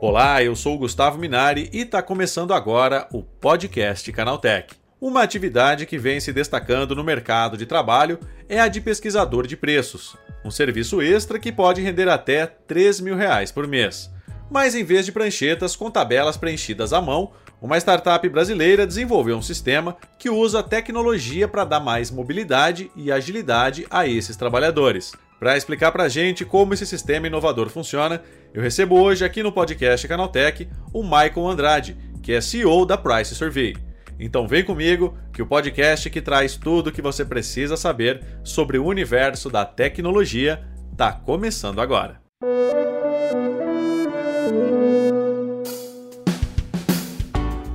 Olá, eu sou o Gustavo Minari e está começando agora o podcast Canaltech. Uma atividade que vem se destacando no mercado de trabalho é a de pesquisador de preços, um serviço extra que pode render até 3 mil reais por mês. Mas em vez de pranchetas com tabelas preenchidas à mão, uma startup brasileira desenvolveu um sistema que usa tecnologia para dar mais mobilidade e agilidade a esses trabalhadores. Para explicar para a gente como esse sistema inovador funciona, eu recebo hoje aqui no podcast Canaltech o Michael Andrade, que é CEO da Price Survey. Então vem comigo que o podcast que traz tudo o que você precisa saber sobre o universo da tecnologia está começando agora.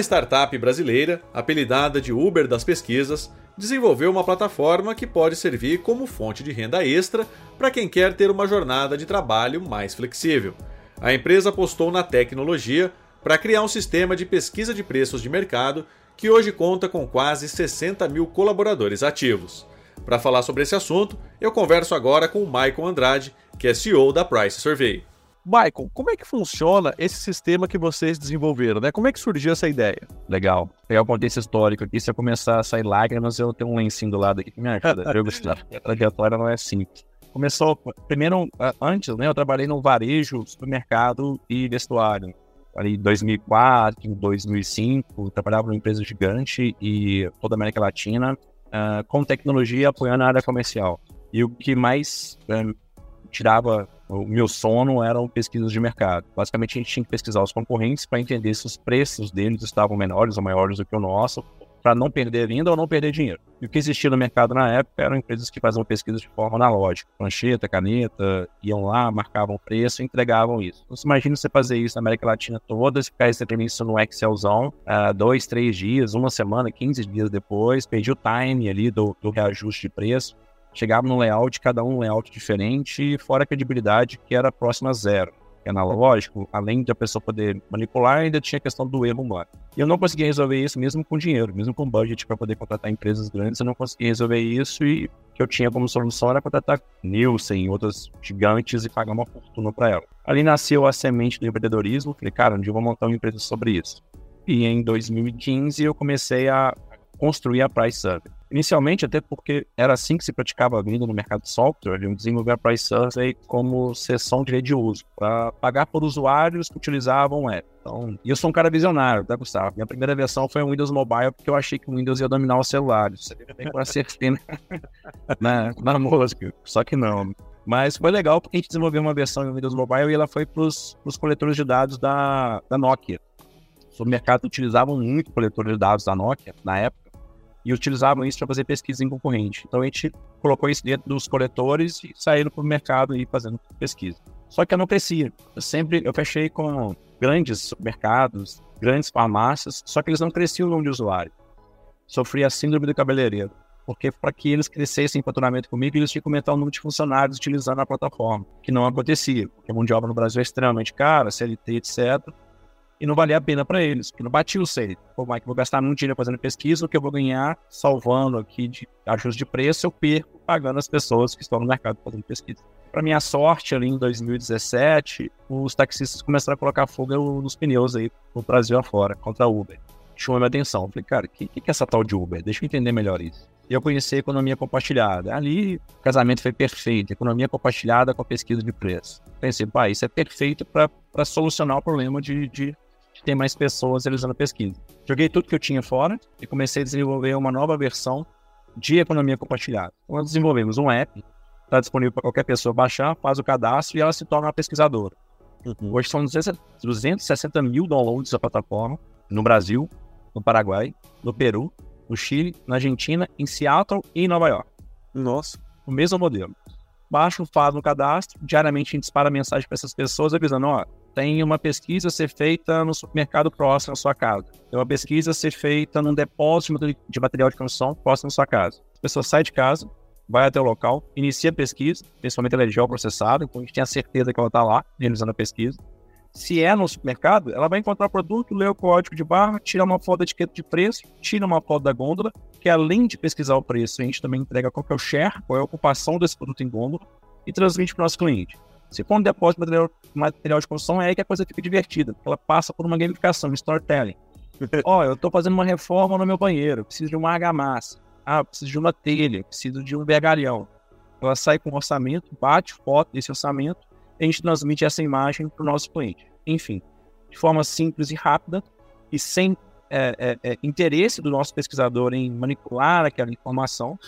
Uma startup brasileira, apelidada de Uber das pesquisas, desenvolveu uma plataforma que pode servir como fonte de renda extra para quem quer ter uma jornada de trabalho mais flexível. A empresa apostou na tecnologia para criar um sistema de pesquisa de preços de mercado que hoje conta com quase 60 mil colaboradores ativos. Para falar sobre esse assunto, eu converso agora com o Michael Andrade, que é CEO da Price Survey. Michael, como é que funciona esse sistema que vocês desenvolveram, né? Como é que surgiu essa ideia? Legal. Pegar o contexto histórico aqui, se eu começar a sair lágrimas, eu tenho um lencinho do lado aqui que me ajuda. eu, Gustavo. A trajetória não é simples. Começou, primeiro, antes, né, eu trabalhei no varejo, supermercado e vestuário. Ali em 2004, 2005, trabalhava numa empresa gigante e toda a América Latina, uh, com tecnologia apoiando a área comercial. E o que mais uh, tirava o meu sono eram pesquisas de mercado. Basicamente, a gente tinha que pesquisar os concorrentes para entender se os preços deles estavam menores ou maiores do que o nosso, para não perder venda ou não perder dinheiro. E o que existia no mercado na época eram empresas que faziam pesquisa de forma analógica. Plancheta, caneta, iam lá, marcavam o preço e entregavam isso. Então, imagina você fazer isso na América Latina toda, ficar recebendo isso no Excelzão, uh, dois, três dias, uma semana, 15 dias depois, perdi o time ali do, do reajuste de preço chegava no layout, cada um layout diferente, fora a credibilidade que era próxima a zero. É analógico, além de a pessoa poder manipular, ainda tinha a questão do erro humano. E eu não conseguia resolver isso mesmo com dinheiro, mesmo com budget para poder contratar empresas grandes, eu não conseguia resolver isso e o que eu tinha como solução era contratar Nielsen, outras gigantes e pagar uma fortuna para ela. Ali nasceu a semente do empreendedorismo, falei, cara, dia eu vou montar uma empresa sobre isso. E em 2015 eu comecei a construir a Price Survey. Inicialmente, até porque era assim que se praticava a venda no mercado de software, eu desenvolvi a Price Survey como sessão de rede de uso, para pagar por usuários que utilizavam o app. Então, e eu sou um cara visionário, tá, Gustavo? Minha primeira versão foi um Windows Mobile, porque eu achei que o Windows ia dominar os celulares. Você bem com acertei na, na música, só que não. Mas foi legal porque a gente desenvolveu uma versão em Windows Mobile e ela foi para os coletores de dados da, da Nokia. O mercado utilizavam muito coletores de dados da Nokia na época e utilizavam isso para fazer pesquisa em concorrente. Então a gente colocou isso dentro dos coletores e saíram para o mercado e fazendo pesquisa. Só que eu não crescia. Eu sempre eu fechei com grandes supermercados, grandes farmácias, só que eles não cresciam no número de usuário. Sofria a síndrome do cabeleireiro. Porque para que eles crescessem em faturamento comigo, eles tinham que aumentar o número de funcionários utilizando a plataforma, que não acontecia, porque a mão de obra no Brasil é extremamente cara, CLT, etc e não valia a pena para eles, porque não batia o seio. Pô, Mike, vou gastar muito dinheiro fazendo pesquisa, o que eu vou ganhar salvando aqui de ajuste de preço, eu perco pagando as pessoas que estão no mercado fazendo pesquisa. Para minha sorte, ali em 2017, os taxistas começaram a colocar fogo nos pneus aí no Brasil afora, contra a Uber. Chamou minha atenção. Falei, cara, o que, que é essa tal de Uber? Deixa eu entender melhor isso. Eu conheci a economia compartilhada. Ali, o casamento foi perfeito. Economia compartilhada com pesquisa de preço. Pensei, pá, isso é perfeito para solucionar o problema de, de de ter mais pessoas realizando a pesquisa. Joguei tudo que eu tinha fora e comecei a desenvolver uma nova versão de economia compartilhada. Então, nós desenvolvemos um app, está disponível para qualquer pessoa baixar, faz o cadastro e ela se torna uma pesquisadora. Uhum. Hoje são 260 mil downloads da plataforma. no Brasil, no Paraguai, no Peru, no Chile, na Argentina, em Seattle e em Nova York. Nossa. O mesmo modelo. Baixa o fado no cadastro, diariamente a gente dispara mensagem para essas pessoas avisando, ó, tem uma pesquisa a ser feita no supermercado próximo à sua casa. Tem uma pesquisa a ser feita num depósito de material de construção próximo à sua casa. A pessoa sai de casa, vai até o local, inicia a pesquisa, principalmente ela é geoprocessada, então a gente tem a certeza que ela está lá, realizando a pesquisa. Se é no supermercado, ela vai encontrar o produto, lê o código de barra, tira uma foto da etiqueta de preço, tira uma foto da gôndola, que além de pesquisar o preço, a gente também entrega qual é o share, qual é a ocupação desse produto em gôndola, e transmite para o nosso cliente. Se for um depósito de material, material de construção, é aí que a coisa fica divertida, ela passa por uma gamificação, um storytelling. Ó, oh, eu estou fazendo uma reforma no meu banheiro, preciso de uma argamassa. Ah, preciso de uma telha, preciso de um vergalhão. Ela sai com um orçamento, bate foto desse orçamento, e a gente transmite essa imagem para o nosso cliente. Enfim, de forma simples e rápida e sem é, é, é, interesse do nosso pesquisador em manipular aquela informação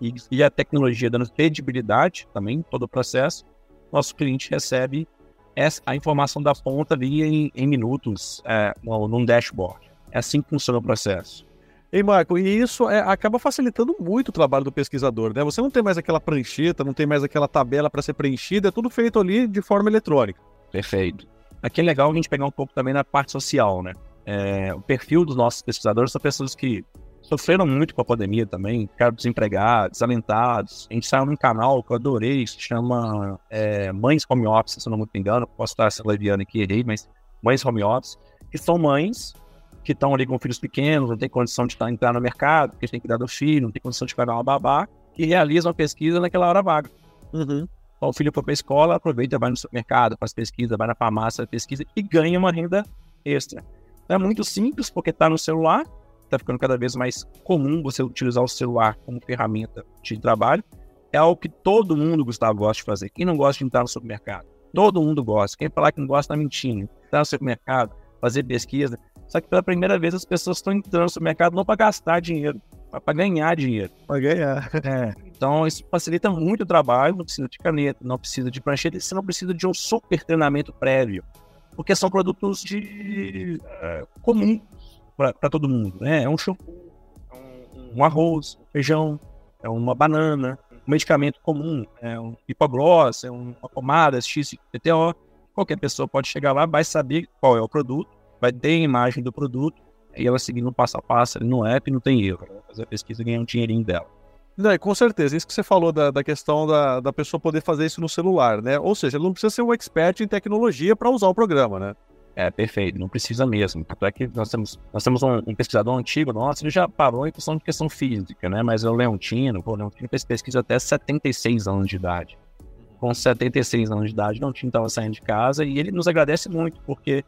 e, e, a tecnologia dando credibilidade também todo o processo, nosso cliente recebe essa, a informação da ponta ali em, em minutos é, no, num dashboard. É assim que funciona o processo. Ei, Marco, e isso é, acaba facilitando muito o trabalho do pesquisador, né? Você não tem mais aquela prancheta, não tem mais aquela tabela para ser preenchida, é tudo feito ali de forma eletrônica. Perfeito. Aqui é legal a gente pegar um pouco também na parte social, né? É, o perfil dos nossos pesquisadores são pessoas que sofreram muito com a pandemia também, ficaram desempregados, desalentados. A gente saiu num canal que eu adorei, que se chama é, Mães Home Office, se eu não me engano, posso estar se leviando aqui, errei, mas Mães Home Office, que são mães que estão ali com filhos pequenos, não tem condição de estar, entrar no mercado, porque tem que dar do filho, não tem condição de pagar uma babá, que realizam a pesquisa naquela hora vaga. Uhum. Então, o filho foi para a escola, aproveita, vai no supermercado, faz pesquisa, vai na farmácia, pesquisa e ganha uma renda extra. É muito simples, porque está no celular, está ficando cada vez mais comum você utilizar o celular como ferramenta de trabalho. É algo que todo mundo, Gustavo, gosta de fazer. Quem não gosta de entrar no supermercado? Todo mundo gosta. Quem falar que não gosta está mentindo. Entrar no supermercado, fazer pesquisa. Só que pela primeira vez as pessoas estão entrando no supermercado não para gastar dinheiro, mas para ganhar dinheiro. Para ganhar. É. Então isso facilita muito o trabalho, não precisa de caneta, não precisa de prancheta, você não precisa de um super treinamento prévio. Porque são produtos de é, comum para todo mundo. Né? É um shampoo, um, um arroz, um feijão, é uma banana, um medicamento comum, é um hipoglós, é uma pomada XPTO. Qualquer pessoa pode chegar lá, vai saber qual é o produto, vai ter a imagem do produto, e ela seguindo passo a passo no app, não tem erro. Vai fazer a pesquisa e ganhar um dinheirinho dela. Não, com certeza, isso que você falou da, da questão da, da pessoa poder fazer isso no celular, né? Ou seja, ele não precisa ser um expert em tecnologia para usar o programa, né? É, perfeito, não precisa mesmo. Tanto é que nós temos, nós temos um, um, pesquisador antigo nosso, ele já parou em questão de questão física, né? Mas é o Leontino, o Leontino fez pesquisa até 76 anos de idade. Com 76 anos de idade, Leontino estava saindo de casa e ele nos agradece muito, porque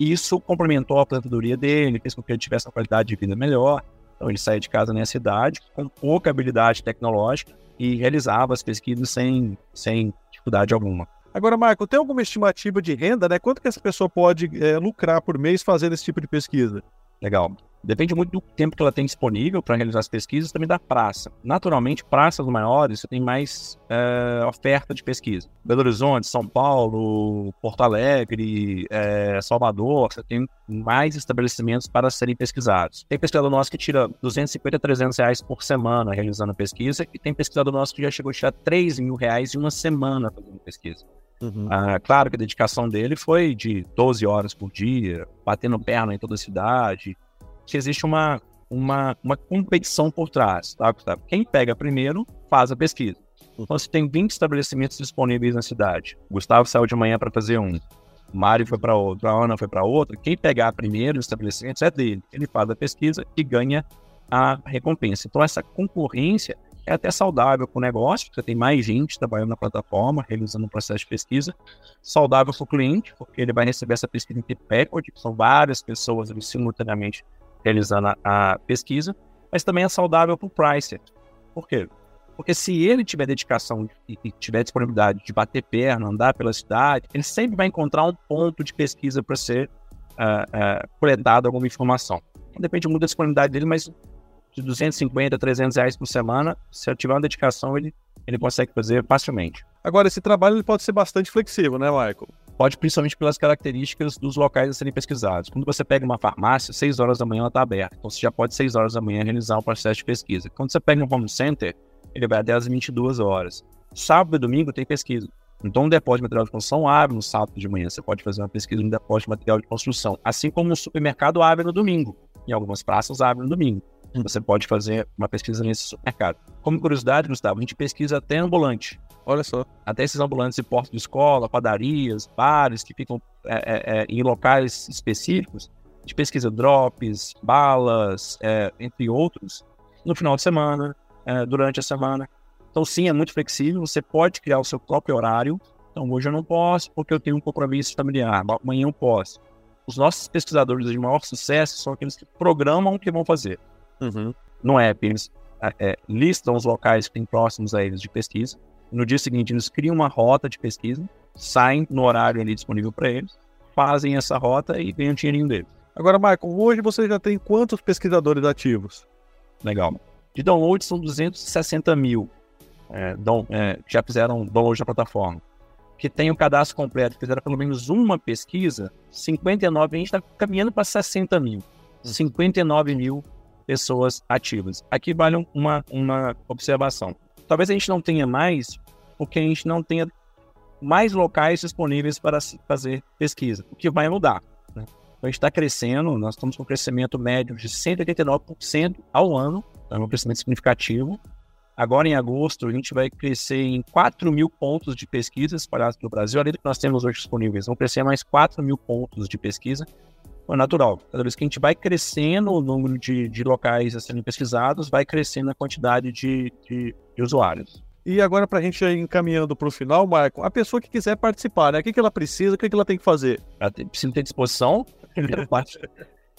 isso complementou a aposentadoria dele, fez com que ele tivesse uma qualidade de vida melhor. Então ele saía de casa nessa idade, com pouca habilidade tecnológica, e realizava as pesquisas sem, sem dificuldade alguma. Agora, Marco, tem alguma estimativa de renda, né? Quanto que essa pessoa pode é, lucrar por mês fazendo esse tipo de pesquisa? Legal. Depende muito do tempo que ela tem disponível para realizar as pesquisas, também da praça. Naturalmente, praças maiores, você tem mais é, oferta de pesquisa. Belo Horizonte, São Paulo, Porto Alegre, é, Salvador, você tem mais estabelecimentos para serem pesquisados. Tem pesquisador nosso que tira 250 a 300 reais por semana realizando a pesquisa, e tem pesquisador nosso que já chegou a tirar 3 mil reais em uma semana fazendo pesquisa. Uhum. Ah, claro que a dedicação dele foi de 12 horas por dia, batendo perna em toda a cidade, que existe uma, uma, uma competição por trás, tá, Gustavo? Quem pega primeiro faz a pesquisa. Então, se tem 20 estabelecimentos disponíveis na cidade, o Gustavo saiu de manhã para fazer um, Mário foi para outro, a Ana foi para outro, quem pegar primeiro os estabelecimentos é dele. Ele faz a pesquisa e ganha a recompensa. Então, essa concorrência é até saudável para o negócio, porque tem mais gente trabalhando na plataforma, realizando um processo de pesquisa. Saudável para o cliente, porque ele vai receber essa pesquisa em recorde, que são várias pessoas ali, simultaneamente realizando a, a pesquisa, mas também é saudável para o pricer. Por quê? Porque se ele tiver dedicação e, e tiver disponibilidade de bater perna, andar pela cidade, ele sempre vai encontrar um ponto de pesquisa para ser uh, uh, coletado alguma informação. Depende muito da disponibilidade dele, mas de 250, 300 reais por semana, se ele tiver uma dedicação, ele, ele consegue fazer facilmente. Agora, esse trabalho ele pode ser bastante flexível, né, Michael? Pode, principalmente pelas características dos locais a serem pesquisados. Quando você pega uma farmácia, 6 horas da manhã ela está aberta. Então você já pode, 6 horas da manhã, realizar um processo de pesquisa. Quando você pega um home center, ele vai até as 22 horas. Sábado e domingo tem pesquisa. Então, um depósito de material de construção abre no sábado de manhã. Você pode fazer uma pesquisa no depósito de material de construção. Assim como o supermercado abre no domingo. Em algumas praças abre no domingo. Você pode fazer uma pesquisa nesse supermercado. Como curiosidade, Gustavo, a gente pesquisa até ambulante. Olha só. Até esses ambulantes de porta de escola, padarias, bares que ficam é, é, é, em locais específicos. A gente pesquisa drops, balas, é, entre outros, no final de semana, é, durante a semana. Então, sim, é muito flexível. Você pode criar o seu próprio horário. Então, hoje eu não posso porque eu tenho um compromisso familiar. Amanhã eu posso. Os nossos pesquisadores de maior sucesso são aqueles que programam o que vão fazer. Uhum. No app, eles é, é, listam os locais que têm próximos a eles de pesquisa. No dia seguinte, eles criam uma rota de pesquisa, saem no horário ali disponível para eles, fazem essa rota e ganham o dinheirinho deles. Agora, Michael, hoje você já tem quantos pesquisadores ativos? Legal. De download são 260 mil é, dom, é, já fizeram download da plataforma, que tem o cadastro completo, fizeram pelo menos uma pesquisa, 59, a gente está caminhando para 60 mil. 59 mil pessoas ativas. Aqui vale uma, uma observação. Talvez a gente não tenha mais, porque a gente não tenha mais locais disponíveis para fazer pesquisa, o que vai mudar. Né? Então a gente está crescendo, nós estamos com um crescimento médio de 189% ao ano, então é um crescimento significativo. Agora, em agosto, a gente vai crescer em 4 mil pontos de pesquisa espalhados pelo Brasil, além do que nós temos hoje disponíveis. Vão crescer mais 4 mil pontos de pesquisa. É natural. Cada vez que a gente vai crescendo o número de, de locais a serem pesquisados, vai crescendo a quantidade de, de, de usuários. E agora, para a gente ir encaminhando para o final, Marco, a pessoa que quiser participar, né? O que, que ela precisa, o que, que ela tem que fazer? Ela precisa ter disposição.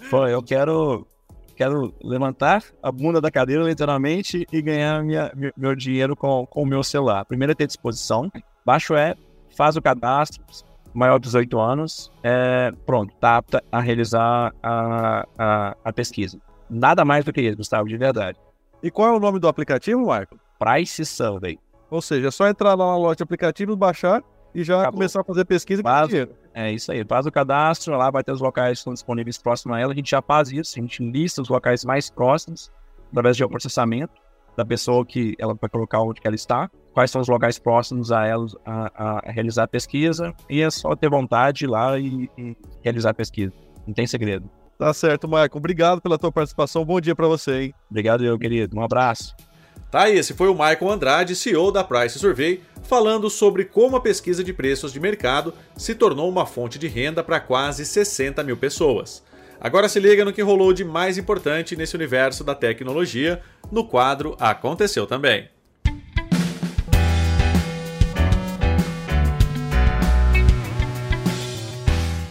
Pô, eu quero quero levantar a bunda da cadeira, literalmente, e ganhar minha, meu dinheiro com, com o meu celular. Primeiro é ter disposição. Baixo é, faz o cadastro, maior de 18 anos, é, pronto, tá apta a realizar a, a, a, pesquisa. Nada mais do que isso, Gustavo, de verdade. E qual é o nome do aplicativo, Marco? Price Survey. Ou seja, é só entrar lá na loja de aplicativos, baixar e já Acabou. começar a fazer pesquisa com dinheiro. É isso aí. Faz o cadastro, lá vai ter os locais que estão disponíveis próximos a ela. A gente já faz isso, a gente lista os locais mais próximos através de processamento da pessoa que ela vai colocar onde ela está, quais são os locais próximos a ela a, a realizar a pesquisa, e é só ter vontade de ir lá e, e realizar a pesquisa. Não tem segredo. Tá certo, Marco. Obrigado pela tua participação. Bom dia para você, hein? Obrigado, eu, querido. Um abraço. Tá, esse foi o Michael Andrade, CEO da Price Survey, falando sobre como a pesquisa de preços de mercado se tornou uma fonte de renda para quase 60 mil pessoas. Agora se liga no que rolou de mais importante nesse universo da tecnologia no quadro Aconteceu Também.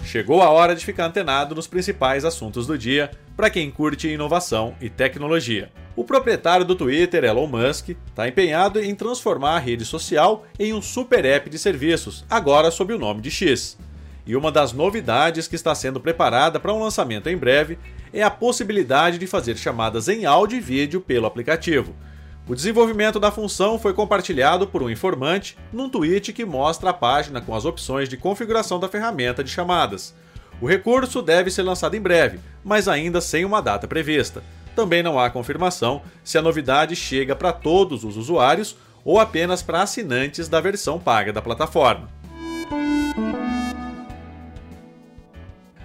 Chegou a hora de ficar antenado nos principais assuntos do dia para quem curte inovação e tecnologia. O proprietário do Twitter, Elon Musk, está empenhado em transformar a rede social em um super app de serviços, agora sob o nome de X. E uma das novidades que está sendo preparada para um lançamento em breve é a possibilidade de fazer chamadas em áudio e vídeo pelo aplicativo. O desenvolvimento da função foi compartilhado por um informante num tweet que mostra a página com as opções de configuração da ferramenta de chamadas. O recurso deve ser lançado em breve, mas ainda sem uma data prevista. Também não há confirmação se a novidade chega para todos os usuários ou apenas para assinantes da versão paga da plataforma.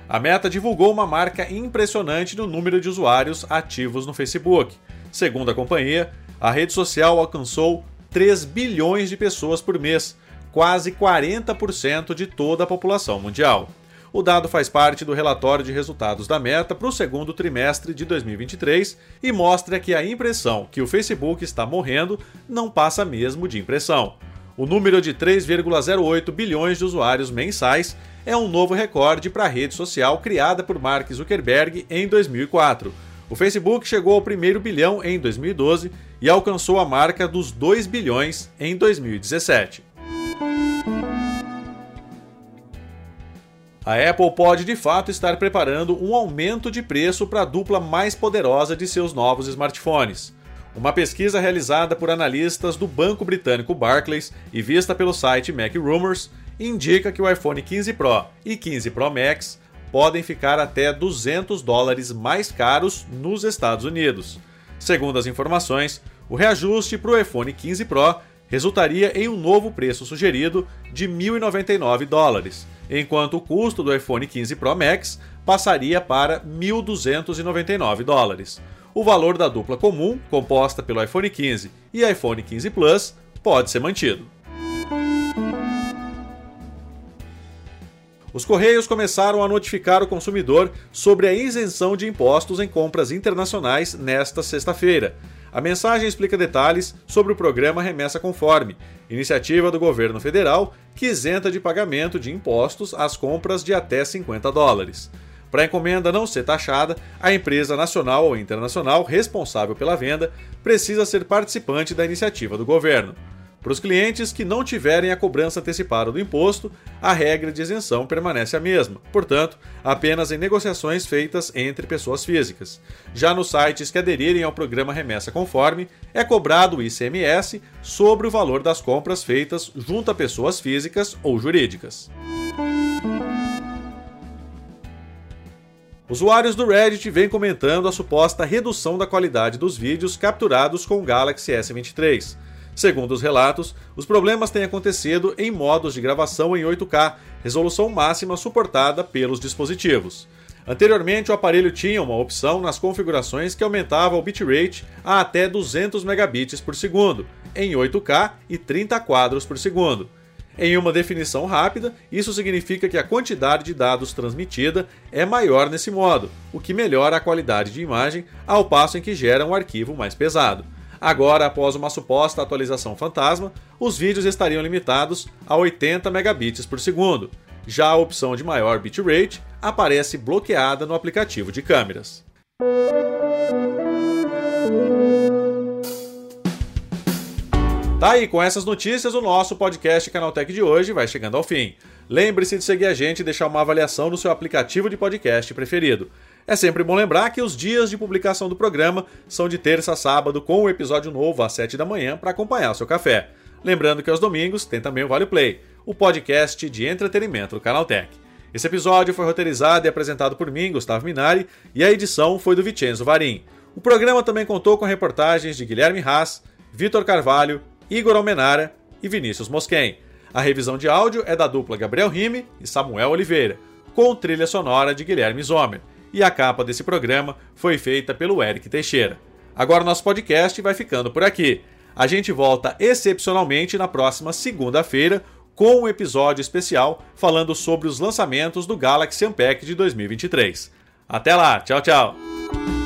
A Meta divulgou uma marca impressionante no número de usuários ativos no Facebook. Segundo a companhia, a rede social alcançou 3 bilhões de pessoas por mês, quase 40% de toda a população mundial. O dado faz parte do relatório de resultados da Meta para o segundo trimestre de 2023 e mostra que a impressão que o Facebook está morrendo não passa mesmo de impressão. O número de 3,08 bilhões de usuários mensais é um novo recorde para a rede social criada por Mark Zuckerberg em 2004 o Facebook chegou ao primeiro bilhão em 2012 e alcançou a marca dos 2 bilhões em 2017. A Apple pode de fato estar preparando um aumento de preço para a dupla mais poderosa de seus novos smartphones. Uma pesquisa realizada por analistas do banco britânico Barclays e vista pelo site Mac Rumors indica que o iPhone 15 Pro e 15 Pro Max podem ficar até 200 dólares mais caros nos Estados Unidos. Segundo as informações, o reajuste para o iPhone 15 Pro resultaria em um novo preço sugerido de 1.099 dólares, enquanto o custo do iPhone 15 Pro Max passaria para 1.299 dólares. O valor da dupla comum, composta pelo iPhone 15 e iPhone 15 Plus, pode ser mantido. Os Correios começaram a notificar o consumidor sobre a isenção de impostos em compras internacionais nesta sexta-feira. A mensagem explica detalhes sobre o programa Remessa Conforme, iniciativa do governo federal que isenta de pagamento de impostos as compras de até 50 dólares. Para a encomenda não ser taxada, a empresa nacional ou internacional responsável pela venda precisa ser participante da iniciativa do governo. Para os clientes que não tiverem a cobrança antecipada do imposto, a regra de isenção permanece a mesma, portanto, apenas em negociações feitas entre pessoas físicas. Já nos sites que aderirem ao programa Remessa Conforme, é cobrado o ICMS sobre o valor das compras feitas junto a pessoas físicas ou jurídicas. Usuários do Reddit vêm comentando a suposta redução da qualidade dos vídeos capturados com o Galaxy S23. Segundo os relatos, os problemas têm acontecido em modos de gravação em 8K, resolução máxima suportada pelos dispositivos. Anteriormente, o aparelho tinha uma opção nas configurações que aumentava o bitrate a até 200 megabits por segundo, em 8K e 30 quadros por segundo. Em uma definição rápida, isso significa que a quantidade de dados transmitida é maior nesse modo, o que melhora a qualidade de imagem ao passo em que gera um arquivo mais pesado. Agora, após uma suposta atualização fantasma, os vídeos estariam limitados a 80 megabits por segundo. Já a opção de maior bitrate aparece bloqueada no aplicativo de câmeras. Tá aí, com essas notícias, o nosso podcast Canaltech de hoje vai chegando ao fim. Lembre-se de seguir a gente e deixar uma avaliação no seu aplicativo de podcast preferido. É sempre bom lembrar que os dias de publicação do programa são de terça a sábado, com o um episódio novo às 7 da manhã para acompanhar o seu café. Lembrando que aos domingos tem também o Vale Play, o podcast de entretenimento do Canaltech. Esse episódio foi roteirizado e apresentado por mim, Gustavo Minari, e a edição foi do Vicenzo Varim. O programa também contou com reportagens de Guilherme Haas, Vitor Carvalho, Igor Almenara e Vinícius Mosquen. A revisão de áudio é da dupla Gabriel Rime e Samuel Oliveira, com trilha sonora de Guilherme Zomer e a capa desse programa foi feita pelo Eric Teixeira. Agora nosso podcast vai ficando por aqui. A gente volta excepcionalmente na próxima segunda-feira com um episódio especial falando sobre os lançamentos do Galaxy Unpacked de 2023. Até lá, tchau, tchau!